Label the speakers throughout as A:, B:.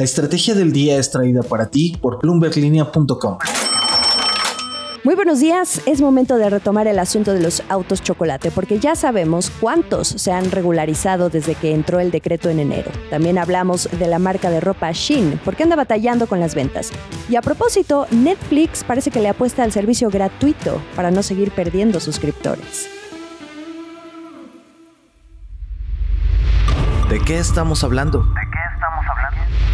A: La estrategia del día es traída para ti por bloomberglinea.com.
B: Muy buenos días, es momento de retomar el asunto de los autos chocolate porque ya sabemos cuántos se han regularizado desde que entró el decreto en enero. También hablamos de la marca de ropa Shein porque anda batallando con las ventas. Y a propósito, Netflix parece que le apuesta al servicio gratuito para no seguir perdiendo suscriptores.
A: ¿De qué estamos hablando?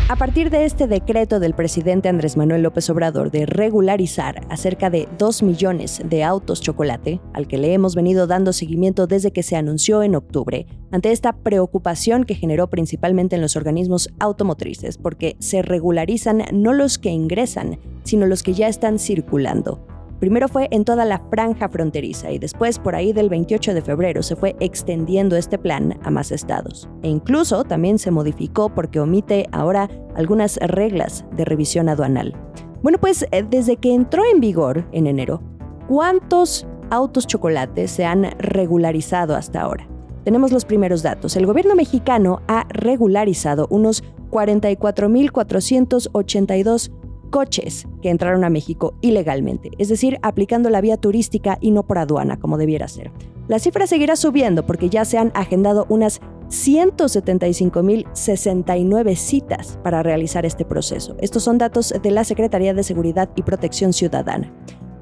B: A partir de este decreto del presidente Andrés Manuel López Obrador de regularizar a cerca de 2 millones de autos chocolate, al que le hemos venido dando seguimiento desde que se anunció en octubre, ante esta preocupación que generó principalmente en los organismos automotrices, porque se regularizan no los que ingresan, sino los que ya están circulando. Primero fue en toda la franja fronteriza y después por ahí del 28 de febrero se fue extendiendo este plan a más estados. E incluso también se modificó porque omite ahora algunas reglas de revisión aduanal. Bueno, pues eh, desde que entró en vigor en enero, ¿cuántos autos chocolates se han regularizado hasta ahora? Tenemos los primeros datos. El gobierno mexicano ha regularizado unos 44.482 coches que entraron a México ilegalmente, es decir, aplicando la vía turística y no por aduana, como debiera ser. La cifra seguirá subiendo porque ya se han agendado unas 175.069 citas para realizar este proceso. Estos son datos de la Secretaría de Seguridad y Protección Ciudadana.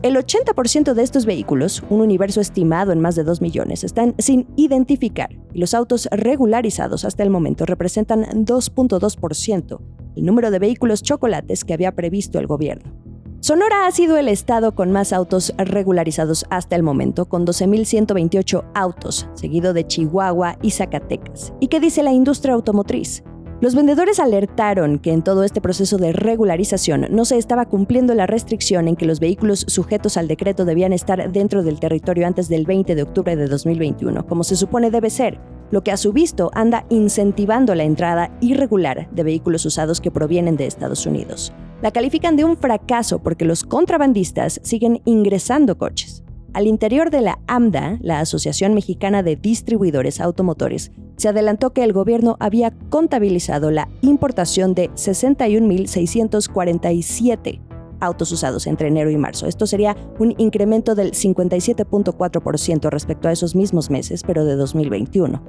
B: El 80% de estos vehículos, un universo estimado en más de 2 millones, están sin identificar y los autos regularizados hasta el momento representan 2.2%, el número de vehículos chocolates que había previsto el gobierno. Sonora ha sido el estado con más autos regularizados hasta el momento, con 12.128 autos, seguido de Chihuahua y Zacatecas. ¿Y qué dice la industria automotriz? Los vendedores alertaron que en todo este proceso de regularización no se estaba cumpliendo la restricción en que los vehículos sujetos al decreto debían estar dentro del territorio antes del 20 de octubre de 2021, como se supone debe ser, lo que a su visto anda incentivando la entrada irregular de vehículos usados que provienen de Estados Unidos. La califican de un fracaso porque los contrabandistas siguen ingresando coches. Al interior de la AMDA, la Asociación Mexicana de Distribuidores Automotores, se adelantó que el gobierno había contabilizado la importación de 61.647 autos usados entre enero y marzo. Esto sería un incremento del 57.4% respecto a esos mismos meses, pero de 2021.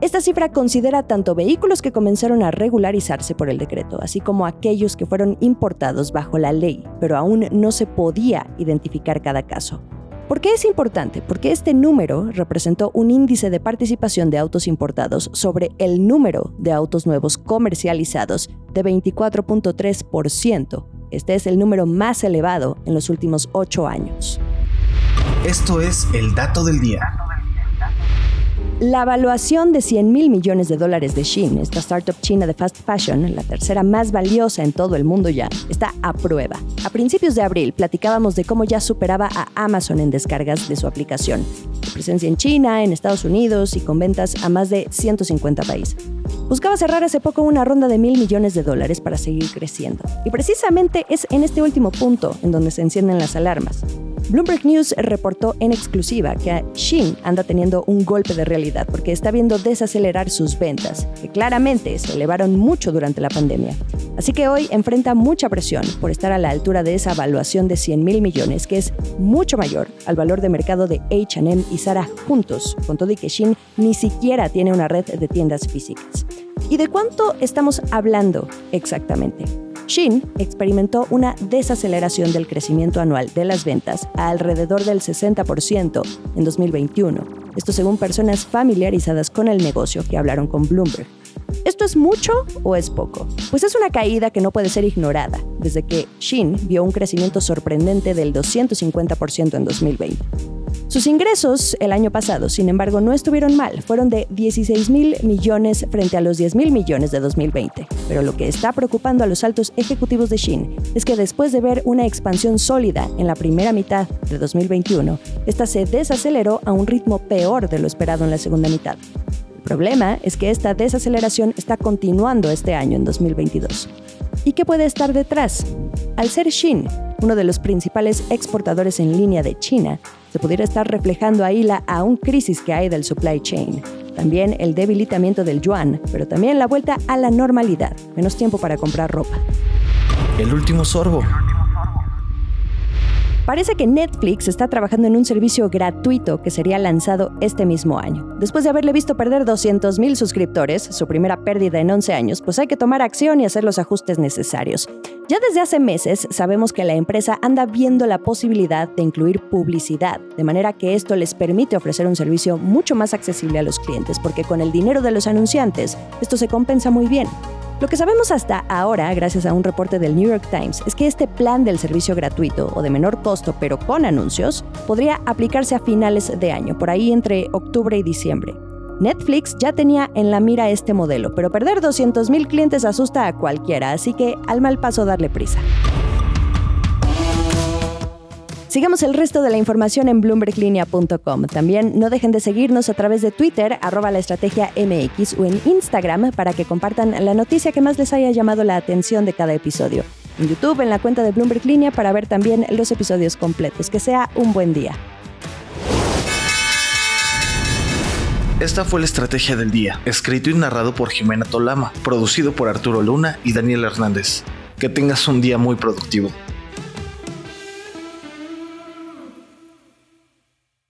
B: Esta cifra considera tanto vehículos que comenzaron a regularizarse por el decreto, así como aquellos que fueron importados bajo la ley, pero aún no se podía identificar cada caso. ¿Por qué es importante? Porque este número representó un índice de participación de autos importados sobre el número de autos nuevos comercializados de 24.3%. Este es el número más elevado en los últimos ocho años.
A: Esto es el dato del día.
B: La evaluación de 100 mil millones de dólares de Shein, esta startup china de fast fashion, la tercera más valiosa en todo el mundo ya, está a prueba. A principios de abril platicábamos de cómo ya superaba a Amazon en descargas de su aplicación. Su presencia en China, en Estados Unidos y con ventas a más de 150 países. Buscaba cerrar hace poco una ronda de mil millones de dólares para seguir creciendo. Y precisamente es en este último punto en donde se encienden las alarmas. Bloomberg News reportó en exclusiva que Shein anda teniendo un golpe de realidad porque está viendo desacelerar sus ventas, que claramente se elevaron mucho durante la pandemia. Así que hoy enfrenta mucha presión por estar a la altura de esa evaluación de 100 mil millones, que es mucho mayor al valor de mercado de HM y Zara juntos, con todo y que Shein ni siquiera tiene una red de tiendas físicas. ¿Y de cuánto estamos hablando exactamente? Shin experimentó una desaceleración del crecimiento anual de las ventas alrededor del 60% en 2021. Esto según personas familiarizadas con el negocio que hablaron con Bloomberg. ¿Esto es mucho o es poco? Pues es una caída que no puede ser ignorada, desde que Shin vio un crecimiento sorprendente del 250% en 2020. Sus ingresos el año pasado, sin embargo, no estuvieron mal, fueron de 16 mil millones frente a los 10 mil millones de 2020. Pero lo que está preocupando a los altos ejecutivos de Shin es que después de ver una expansión sólida en la primera mitad de 2021, esta se desaceleró a un ritmo peor de lo esperado en la segunda mitad. El problema es que esta desaceleración está continuando este año en 2022. ¿Y qué puede estar detrás? Al ser Shin uno de los principales exportadores en línea de China, se pudiera estar reflejando ahí la aún crisis que hay del supply chain. también el debilitamiento del yuan, pero también la vuelta a la normalidad, menos tiempo para comprar ropa.
A: El último sorbo.
B: Parece que Netflix está trabajando en un servicio gratuito que sería lanzado este mismo año. Después de haberle visto perder 200.000 suscriptores, su primera pérdida en 11 años, pues hay que tomar acción y hacer los ajustes necesarios. Ya desde hace meses sabemos que la empresa anda viendo la posibilidad de incluir publicidad, de manera que esto les permite ofrecer un servicio mucho más accesible a los clientes, porque con el dinero de los anunciantes esto se compensa muy bien. Lo que sabemos hasta ahora, gracias a un reporte del New York Times, es que este plan del servicio gratuito o de menor costo pero con anuncios podría aplicarse a finales de año, por ahí entre octubre y diciembre. Netflix ya tenía en la mira este modelo, pero perder 200.000 clientes asusta a cualquiera, así que al mal paso darle prisa. Sigamos el resto de la información en bloomberglinea.com. También no dejen de seguirnos a través de Twitter, arroba la estrategia MX o en Instagram para que compartan la noticia que más les haya llamado la atención de cada episodio. En YouTube, en la cuenta de Bloomberg Línea para ver también los episodios completos. Que sea un buen día.
A: Esta fue la estrategia del día, escrito y narrado por Jimena Tolama, producido por Arturo Luna y Daniel Hernández. Que tengas un día muy productivo.